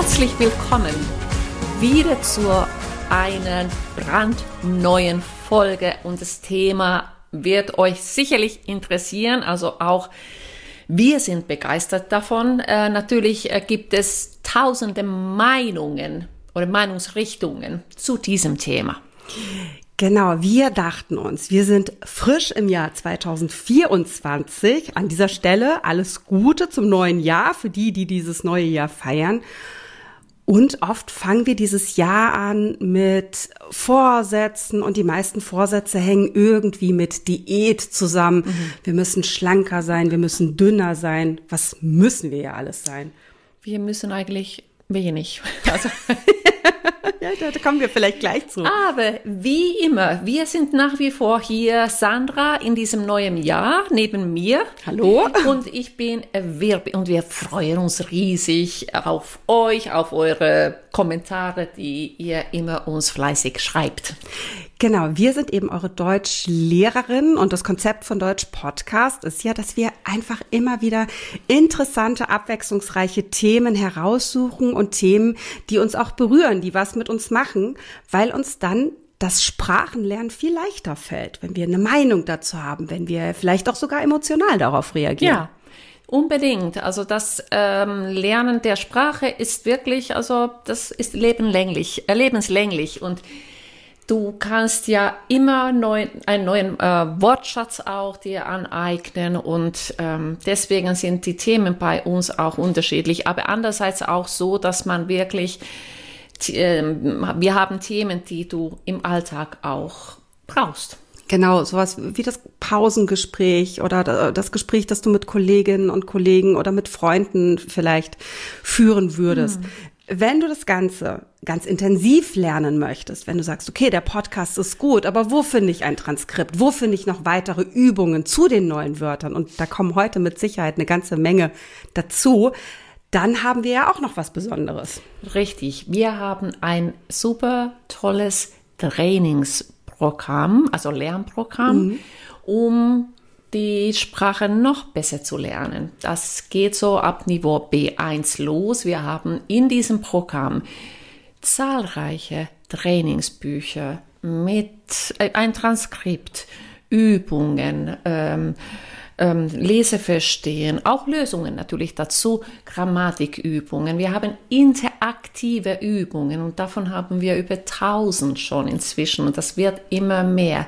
Herzlich willkommen wieder zu einer brandneuen Folge und das Thema wird euch sicherlich interessieren, also auch wir sind begeistert davon. Äh, natürlich äh, gibt es tausende Meinungen oder Meinungsrichtungen zu diesem Thema. Genau, wir dachten uns, wir sind frisch im Jahr 2024. An dieser Stelle alles Gute zum neuen Jahr für die, die dieses neue Jahr feiern. Und oft fangen wir dieses Jahr an mit Vorsätzen und die meisten Vorsätze hängen irgendwie mit Diät zusammen. Mhm. Wir müssen schlanker sein, wir müssen dünner sein. Was müssen wir ja alles sein? Wir müssen eigentlich wenig. Also ja, da kommen wir vielleicht gleich zu. Aber wie immer, wir sind nach wie vor hier, Sandra, in diesem neuen Jahr neben mir. Hallo. Und ich bin Wirbi und wir freuen uns riesig auf euch, auf eure Kommentare, die ihr immer uns fleißig schreibt. Genau, wir sind eben eure Deutschlehrerin und das Konzept von Deutsch Podcast ist ja, dass wir einfach immer wieder interessante, abwechslungsreiche Themen heraussuchen und Themen, die uns auch berühren, die was mit uns machen, weil uns dann das Sprachenlernen viel leichter fällt, wenn wir eine Meinung dazu haben, wenn wir vielleicht auch sogar emotional darauf reagieren. Ja. Unbedingt. Also das ähm, Lernen der Sprache ist wirklich, also das ist lebenlänglich, äh, lebenslänglich und Du kannst ja immer neu, einen neuen äh, Wortschatz auch dir aneignen und ähm, deswegen sind die Themen bei uns auch unterschiedlich, aber andererseits auch so, dass man wirklich, äh, wir haben Themen, die du im Alltag auch brauchst. Genau, sowas wie das Pausengespräch oder das Gespräch, das du mit Kolleginnen und Kollegen oder mit Freunden vielleicht führen würdest. Hm. Wenn du das Ganze ganz intensiv lernen möchtest, wenn du sagst, okay, der Podcast ist gut, aber wo finde ich ein Transkript? Wo finde ich noch weitere Übungen zu den neuen Wörtern? Und da kommen heute mit Sicherheit eine ganze Menge dazu. Dann haben wir ja auch noch was Besonderes. Richtig. Wir haben ein super tolles Trainingsprogramm, also Lernprogramm, mhm. um die Sprache noch besser zu lernen. Das geht so ab Niveau B1 los. Wir haben in diesem Programm zahlreiche Trainingsbücher mit äh, ein Transkript, Übungen, ähm, ähm, Leseverstehen, auch Lösungen natürlich dazu, Grammatikübungen. Wir haben interaktive Übungen und davon haben wir über 1000 schon inzwischen und das wird immer mehr.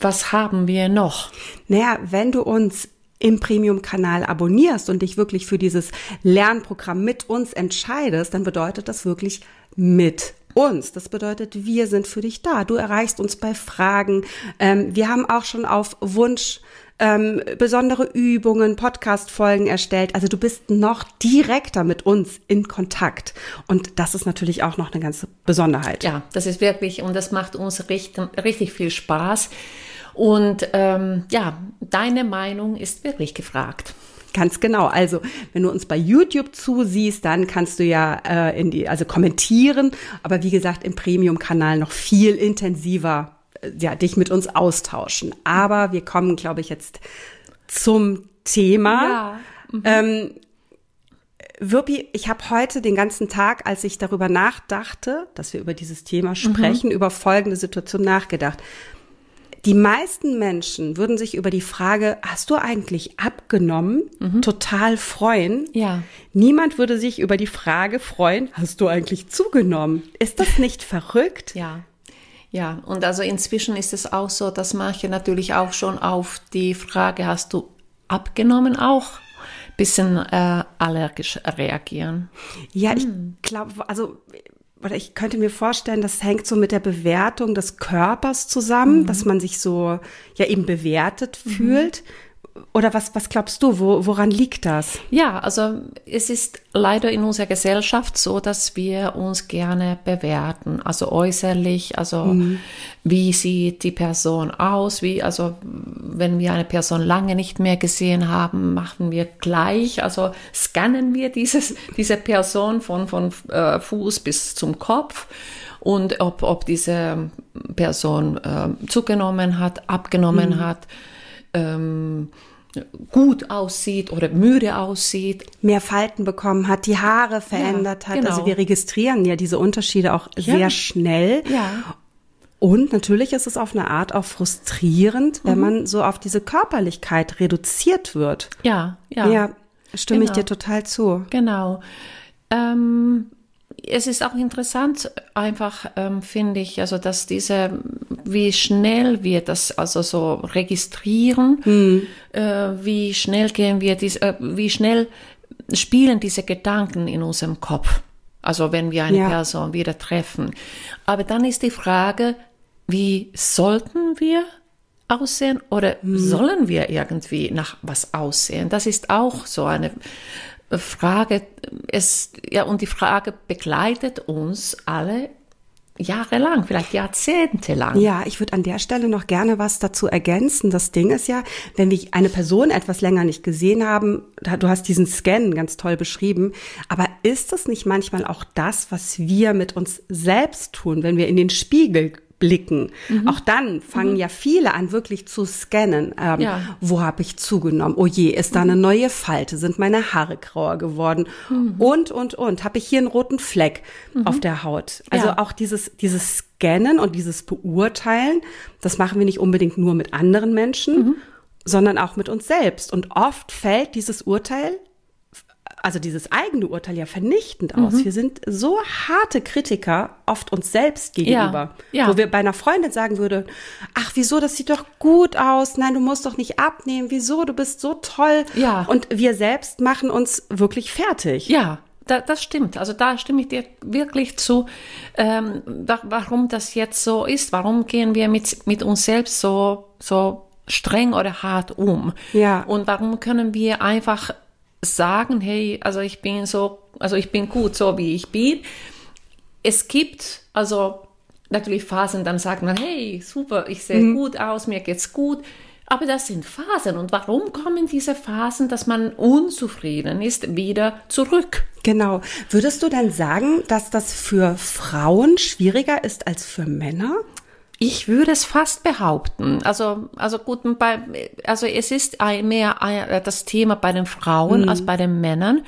Was haben wir noch? Naja, wenn du uns im Premium-Kanal abonnierst und dich wirklich für dieses Lernprogramm mit uns entscheidest, dann bedeutet das wirklich mit uns. Das bedeutet, wir sind für dich da. Du erreichst uns bei Fragen. Ähm, wir haben auch schon auf Wunsch ähm, besondere Übungen, Podcast-Folgen erstellt. Also du bist noch direkter mit uns in Kontakt. Und das ist natürlich auch noch eine ganze Besonderheit. Ja, das ist wirklich, und das macht uns richtig, richtig viel Spaß. Und ähm, ja, deine Meinung ist wirklich gefragt. Ganz genau. Also, wenn du uns bei YouTube zusiehst, dann kannst du ja äh, in die, also kommentieren, aber wie gesagt, im Premium-Kanal noch viel intensiver äh, ja, dich mit uns austauschen. Aber wir kommen, glaube ich, jetzt zum Thema. Ja. Mhm. Ähm, Wirpi, ich habe heute den ganzen Tag, als ich darüber nachdachte, dass wir über dieses Thema sprechen, mhm. über folgende Situation nachgedacht. Die meisten Menschen würden sich über die Frage, hast du eigentlich abgenommen, mhm. total freuen. Ja. Niemand würde sich über die Frage freuen, hast du eigentlich zugenommen? Ist das nicht verrückt? Ja. Ja, und also inzwischen ist es auch so, dass manche natürlich auch schon auf die Frage, hast du abgenommen, auch bisschen äh, allergisch reagieren. Ja, ich hm. glaube, also oder ich könnte mir vorstellen, das hängt so mit der Bewertung des Körpers zusammen, mhm. dass man sich so ja eben bewertet mhm. fühlt. Oder was, was glaubst du, wo, woran liegt das? Ja, also es ist leider in unserer Gesellschaft so, dass wir uns gerne bewerten, also äußerlich, also mhm. wie sieht die Person aus, wie, also wenn wir eine Person lange nicht mehr gesehen haben, machen wir gleich, also scannen wir dieses, diese Person von, von äh, Fuß bis zum Kopf und ob, ob diese Person äh, zugenommen hat, abgenommen mhm. hat. Ähm, gut aussieht oder müde aussieht. Mehr Falten bekommen hat, die Haare verändert ja, hat. Also genau. Also wir registrieren ja diese Unterschiede auch ja. sehr schnell. Ja. Und natürlich ist es auf eine Art auch frustrierend, wenn mhm. man so auf diese Körperlichkeit reduziert wird. Ja, ja. Ja, stimme genau. ich dir total zu. Genau. Ähm, es ist auch interessant, einfach ähm, finde ich, also dass diese, wie schnell wir das also so registrieren, hm. äh, wie schnell gehen wir, dies, äh, wie schnell spielen diese Gedanken in unserem Kopf. Also wenn wir eine ja. Person wieder treffen. Aber dann ist die Frage, wie sollten wir aussehen oder hm. sollen wir irgendwie nach was aussehen? Das ist auch so eine Frage, es, ja, und die Frage begleitet uns alle jahrelang, vielleicht jahrzehntelang. Ja, ich würde an der Stelle noch gerne was dazu ergänzen. Das Ding ist ja, wenn wir eine Person etwas länger nicht gesehen haben, du hast diesen Scan ganz toll beschrieben, aber ist es nicht manchmal auch das, was wir mit uns selbst tun, wenn wir in den Spiegel blicken. Mhm. Auch dann fangen mhm. ja viele an, wirklich zu scannen. Ähm, ja. Wo habe ich zugenommen? Oh je, ist da eine mhm. neue Falte? Sind meine Haare grauer geworden? Mhm. Und, und, und. Habe ich hier einen roten Fleck mhm. auf der Haut? Also ja. auch dieses, dieses Scannen und dieses Beurteilen, das machen wir nicht unbedingt nur mit anderen Menschen, mhm. sondern auch mit uns selbst. Und oft fällt dieses Urteil also dieses eigene Urteil ja vernichtend aus. Mhm. Wir sind so harte Kritiker oft uns selbst gegenüber, ja, ja. wo wir bei einer Freundin sagen würde, ach wieso, das sieht doch gut aus, nein, du musst doch nicht abnehmen, wieso, du bist so toll. Ja. Und wir selbst machen uns wirklich fertig. Ja, da, das stimmt. Also da stimme ich dir wirklich zu, ähm, da, warum das jetzt so ist. Warum gehen wir mit, mit uns selbst so, so streng oder hart um? Ja. Und warum können wir einfach sagen, hey, also ich bin so, also ich bin gut so wie ich bin. Es gibt also natürlich Phasen, dann sagt man, hey, super, ich sehe mhm. gut aus, mir geht's gut. Aber das sind Phasen. Und warum kommen diese Phasen, dass man unzufrieden ist, wieder zurück? Genau. Würdest du denn sagen, dass das für Frauen schwieriger ist als für Männer? Ich würde es fast behaupten. Also, also gut, bei, also es ist mehr das Thema bei den Frauen mhm. als bei den Männern.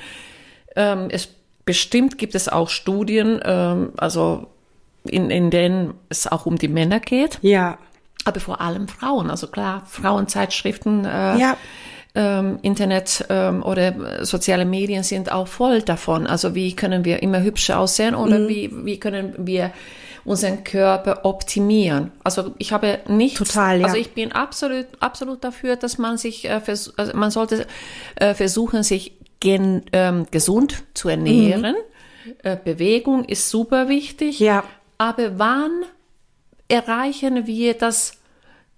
Ähm, es bestimmt gibt es auch Studien, ähm, also in, in denen es auch um die Männer geht. Ja. Aber vor allem Frauen. Also klar, Frauenzeitschriften. Äh, ja. Ähm, Internet ähm, oder soziale Medien sind auch voll davon. Also wie können wir immer hübscher aussehen oder mhm. wie, wie können wir unseren Körper optimieren. Also ich habe nicht, Total, ja. also ich bin absolut, absolut dafür, dass man sich, äh, vers also man sollte äh, versuchen, sich gen, ähm, gesund zu ernähren. Mhm. Äh, Bewegung ist super wichtig. Ja. Aber wann erreichen wir das,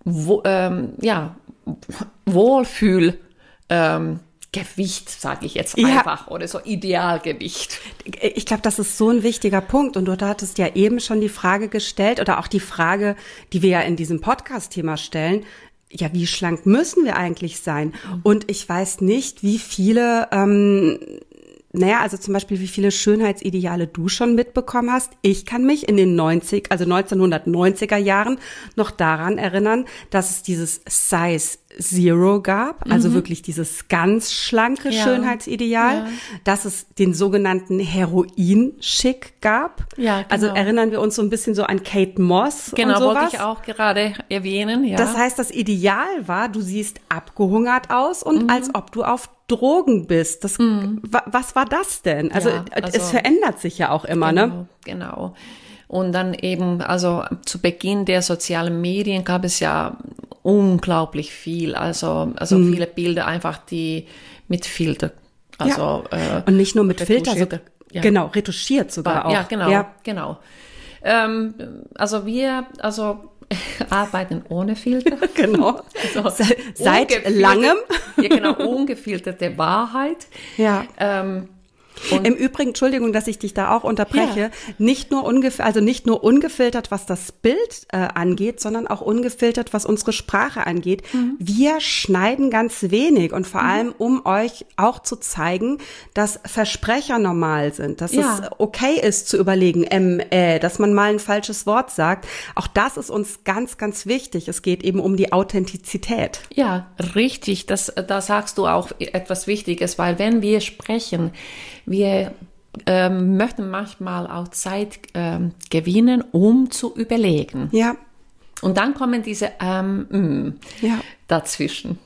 wo, ähm, ja, Wohlfühl, ähm, Gewicht, sage ich jetzt einfach, ja. oder so Idealgewicht. Ich glaube, das ist so ein wichtiger Punkt. Und du hattest ja eben schon die Frage gestellt oder auch die Frage, die wir ja in diesem Podcast-Thema stellen. Ja, wie schlank müssen wir eigentlich sein? Mhm. Und ich weiß nicht, wie viele ähm, naja, also zum Beispiel, wie viele Schönheitsideale du schon mitbekommen hast. Ich kann mich in den 90, also 1990er Jahren noch daran erinnern, dass es dieses Size Zero gab, also mhm. wirklich dieses ganz schlanke ja. Schönheitsideal, ja. dass es den sogenannten Heroin-Schick gab. Ja, genau. Also erinnern wir uns so ein bisschen so an Kate Moss genau, und sowas. wollte ich auch gerade erwähnen. Ja. Das heißt, das Ideal war, du siehst abgehungert aus und mhm. als ob du auf Drogen bist. Das, mhm. Was war das denn? Also, ja, also, es verändert sich ja auch immer, genau, ne? Genau. Und dann eben, also zu Beginn der sozialen Medien gab es ja unglaublich viel, also, also mhm. viele Bilder einfach, die mit Filter, also ja. äh, und nicht nur mit Filter, sogar, ja. genau retuschiert sogar auch. Ja, genau, ja. genau. Ähm, also wir, also arbeiten ohne Filter. genau. Also Seit langem. ja, genau, ungefilterte Wahrheit. Ja. Ähm, Und Im Übrigen, Entschuldigung, dass ich dich da auch unterbreche, ja. nicht nur ungefiltert, also nicht nur ungefiltert, was das Bild äh, angeht, sondern auch ungefiltert, was unsere Sprache angeht. Mhm. Wir schneiden ganz wenig und vor mhm. allem, um euch auch zu zeigen, dass Versprecher normal sind, dass ja. es okay ist zu überlegen, ähm, äh, dass man mal ein falsches Wort sagt. Auch das ist uns ganz, ganz wichtig. Es geht eben um die Authentizität. Ja, richtig. Das, da sagst du auch etwas Wichtiges, weil wenn wir sprechen, wir ähm, möchten manchmal auch Zeit ähm, gewinnen, um zu überlegen. Ja. Und dann kommen diese ähm, mm, ja. dazwischen.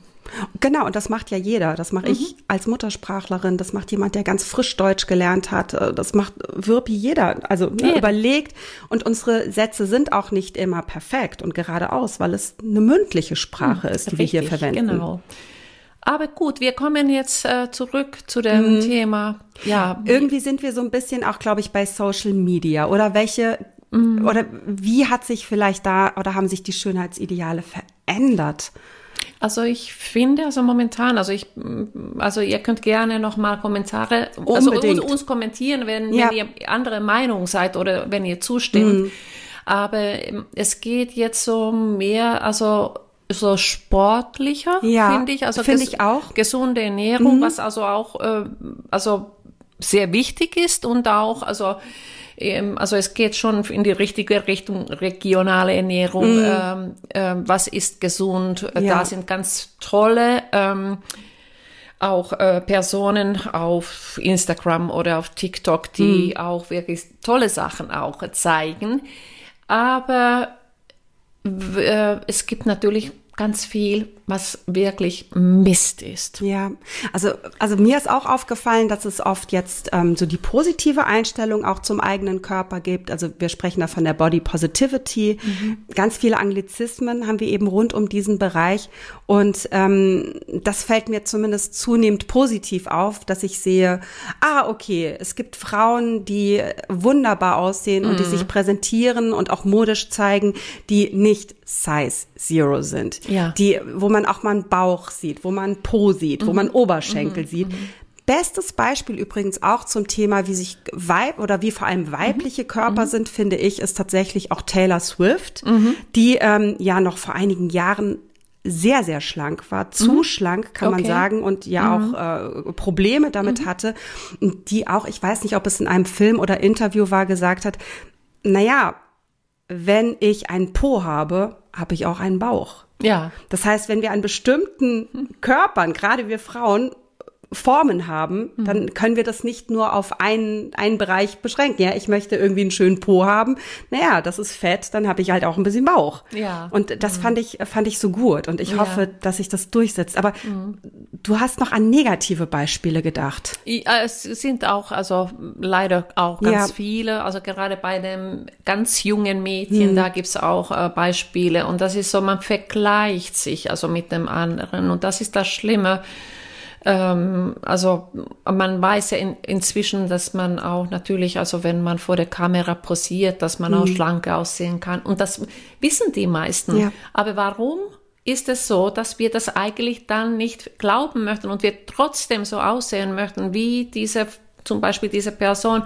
Genau, und das macht ja jeder. Das mache mhm. ich als Muttersprachlerin, das macht jemand, der ganz frisch Deutsch gelernt hat. Äh, das macht Wirpi jeder. Also ne, überlegt. Und unsere Sätze sind auch nicht immer perfekt und geradeaus, weil es eine mündliche Sprache mhm, ist, die richtig, wir hier verwenden. Genau. Aber gut, wir kommen jetzt äh, zurück zu dem mhm. Thema. Ja, irgendwie sind wir so ein bisschen auch, glaube ich, bei Social Media oder welche mhm. oder wie hat sich vielleicht da oder haben sich die Schönheitsideale verändert? Also ich finde, also momentan, also ich, also ihr könnt gerne nochmal Kommentare, also uns, uns, kommentieren, wenn, ja. wenn ihr andere Meinung seid oder wenn ihr zustimmt. Mhm. Aber es geht jetzt so mehr, also so sportlicher, ja, finde ich. Also finde ich auch. Gesunde Ernährung, mhm. was also auch äh, also sehr wichtig ist und auch also ähm, also es geht schon in die richtige Richtung regionale Ernährung. Mhm. Ähm, äh, was ist gesund? Ja. Da sind ganz tolle ähm, auch äh, Personen auf Instagram oder auf TikTok, die mhm. auch wirklich tolle Sachen auch zeigen. Aber äh, es gibt natürlich ganz viel, was wirklich Mist ist. Ja, also, also mir ist auch aufgefallen, dass es oft jetzt ähm, so die positive Einstellung auch zum eigenen Körper gibt. Also wir sprechen da von der Body Positivity. Mhm. Ganz viele Anglizismen haben wir eben rund um diesen Bereich. Und ähm, das fällt mir zumindest zunehmend positiv auf, dass ich sehe, ah, okay, es gibt Frauen, die wunderbar aussehen mhm. und die mhm. sich präsentieren und auch modisch zeigen, die nicht Size Zero sind ja. die, wo man auch mal einen Bauch sieht, wo man Po sieht, mhm. wo man Oberschenkel mhm. sieht. Mhm. Bestes Beispiel übrigens auch zum Thema, wie sich Weib oder wie vor allem weibliche mhm. Körper mhm. sind, finde ich, ist tatsächlich auch Taylor Swift, mhm. die ähm, ja noch vor einigen Jahren sehr, sehr schlank war, zu mhm. schlank, kann okay. man sagen, und ja mhm. auch äh, Probleme damit mhm. hatte, die auch, ich weiß nicht, ob es in einem Film oder Interview war, gesagt hat, naja, wenn ich einen Po habe, habe ich auch einen Bauch. Ja. Das heißt, wenn wir an bestimmten Körpern, gerade wir Frauen, Formen haben, mhm. dann können wir das nicht nur auf einen, einen Bereich beschränken. Ja, ich möchte irgendwie einen schönen Po haben. Naja, das ist fett, dann habe ich halt auch ein bisschen Bauch. Ja. Und das mhm. fand ich, fand ich so gut. Und ich ja. hoffe, dass sich das durchsetzt. Aber mhm. du hast noch an negative Beispiele gedacht. Ja, es sind auch, also leider auch ganz ja. viele. Also gerade bei dem ganz jungen Mädchen, mhm. da gibt's auch äh, Beispiele. Und das ist so, man vergleicht sich also mit dem anderen. Und das ist das Schlimme ähm, also man weiß ja in, inzwischen, dass man auch natürlich, also wenn man vor der Kamera posiert, dass man mhm. auch schlank aussehen kann. Und das wissen die meisten. Ja. Aber warum ist es so, dass wir das eigentlich dann nicht glauben möchten und wir trotzdem so aussehen möchten wie diese zum Beispiel diese Person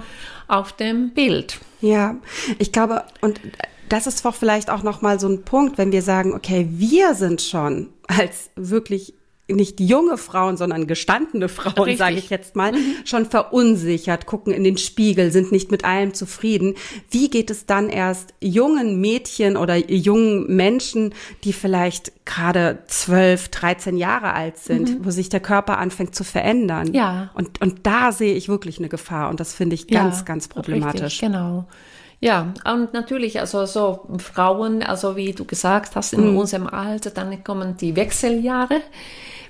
auf dem Bild. Ja, ich glaube, und das ist doch vielleicht auch nochmal so ein Punkt, wenn wir sagen, okay, wir sind schon als wirklich nicht junge Frauen, sondern gestandene Frauen, sage ich jetzt mal, mhm. schon verunsichert, gucken in den Spiegel, sind nicht mit allem zufrieden. Wie geht es dann erst jungen Mädchen oder jungen Menschen, die vielleicht gerade zwölf, dreizehn Jahre alt sind, mhm. wo sich der Körper anfängt zu verändern? Ja. Und, und da sehe ich wirklich eine Gefahr und das finde ich ganz, ja, ganz problematisch. Richtig, genau. Ja, und natürlich, also so Frauen, also wie du gesagt hast, in mhm. unserem Alter, dann kommen die Wechseljahre.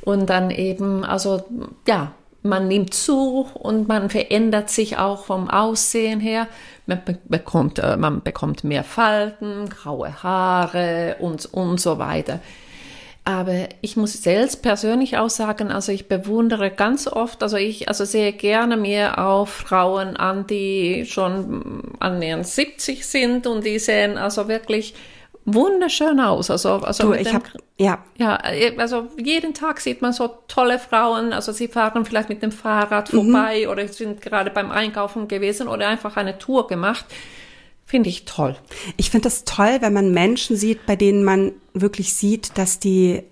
Und dann eben, also ja, man nimmt zu und man verändert sich auch vom Aussehen her. Man bekommt, äh, man bekommt mehr Falten, graue Haare und, und so weiter. Aber ich muss selbst persönlich auch sagen, also ich bewundere ganz oft, also ich also sehe gerne mir auch Frauen an, die schon annähernd 70 sind und die sehen also wirklich wunderschön aus. Also, also Du, ich hab, ja, ja, also jeden Tag sieht man so tolle Frauen. Also sie fahren vielleicht mit dem Fahrrad vorbei oder sind gerade beim Einkaufen gewesen oder einfach eine Tour gemacht. Finde ich toll. Ich finde das toll, wenn man Menschen sieht, bei denen man wirklich sieht, dass die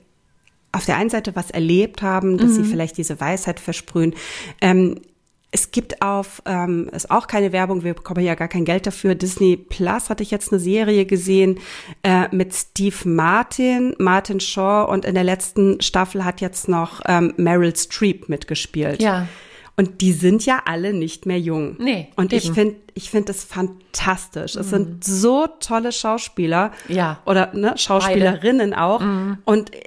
auf der einen Seite was erlebt haben, dass sie vielleicht diese Weisheit versprühen. Ähm, es gibt auf, ähm, ist auch keine Werbung, wir bekommen ja gar kein Geld dafür. Disney Plus hatte ich jetzt eine Serie gesehen äh, mit Steve Martin, Martin Shaw und in der letzten Staffel hat jetzt noch ähm, Meryl Streep mitgespielt. Ja. Und die sind ja alle nicht mehr jung. Nee, Und ich eben. Mhm. finde, ich finde das fantastisch. Es sind so tolle Schauspieler. Ja. Oder ne, Schauspielerinnen auch. Und äh,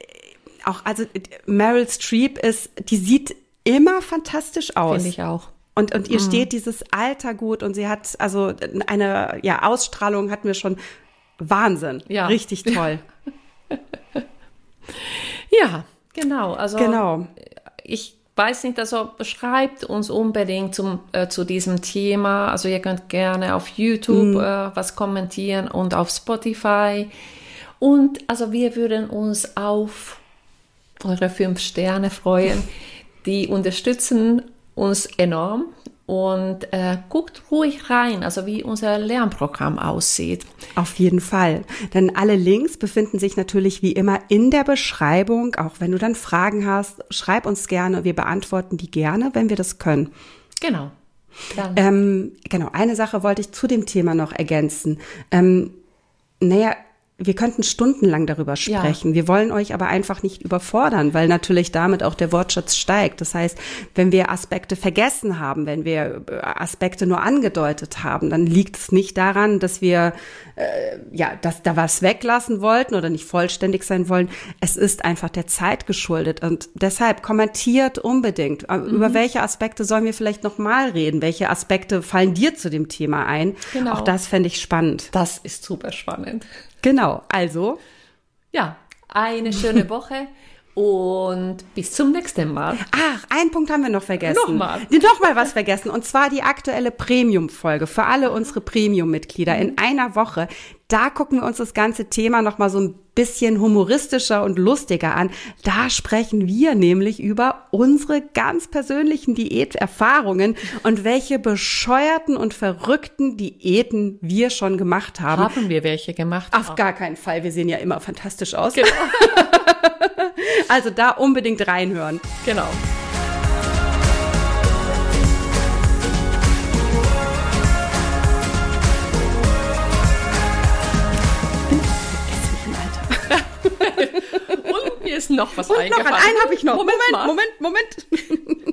auch, also Meryl Streep ist, die sieht immer fantastisch aus. Finde ich auch. Und, und ihr steht dieses Alter gut und sie hat also eine ja, Ausstrahlung hatten wir schon Wahnsinn. Ja. Richtig toll. Ja, genau. Also Genau. ich weiß nicht, also schreibt uns unbedingt zum, äh, zu diesem Thema. Also ihr könnt gerne auf YouTube äh, was kommentieren und auf Spotify. Und also wir würden uns auf eure fünf Sterne freuen. Die unterstützen uns enorm. Und äh, guckt ruhig rein, also wie unser Lernprogramm aussieht. Auf jeden Fall. Denn alle Links befinden sich natürlich wie immer in der Beschreibung. Auch wenn du dann Fragen hast, schreib uns gerne. Wir beantworten die gerne, wenn wir das können. Genau. Ähm, genau, eine Sache wollte ich zu dem Thema noch ergänzen. Ähm, naja, wir könnten stundenlang darüber Ja. sprechen. Wir wollen euch aber einfach nicht überfordern, weil natürlich damit auch der Wortschatz steigt. Das heißt, wenn wir Aspekte vergessen haben, wenn wir äh, Aspekte nur angedeutet haben, dann liegt es nicht daran, dass wir äh, ja, dass da was weglassen wollten oder nicht vollständig sein wollen. Es ist einfach der Zeit geschuldet und deshalb kommentiert unbedingt. Äh, Mhm. Über welche Aspekte sollen wir vielleicht noch mal reden? Welche Aspekte fallen dir zu dem Thema ein? Genau. Auch das fände ich spannend. das ist super spannend. Genau. Also Ja, eine schöne Woche und bis zum nächsten Mal. Ach, einen Punkt haben wir noch vergessen. Nochmal. Nochmal was vergessen. Und zwar die aktuelle Premium-Folge für alle unsere Premium-Mitglieder in einer Woche. Da gucken wir uns das ganze Thema nochmal so ein bisschen humoristischer und lustiger an. Da sprechen wir nämlich über unsere ganz persönlichen Diäterfahrungen und welche bescheuerten und verrückten Diäten wir schon gemacht haben. Haben wir welche gemacht? Auf gar keinen Fall. Wir sehen ja immer fantastisch aus. also da unbedingt reinhören. Genau. Und mir ist noch was Und noch eingefallen. einen habe ich noch. Moment Moment. Moment, Moment.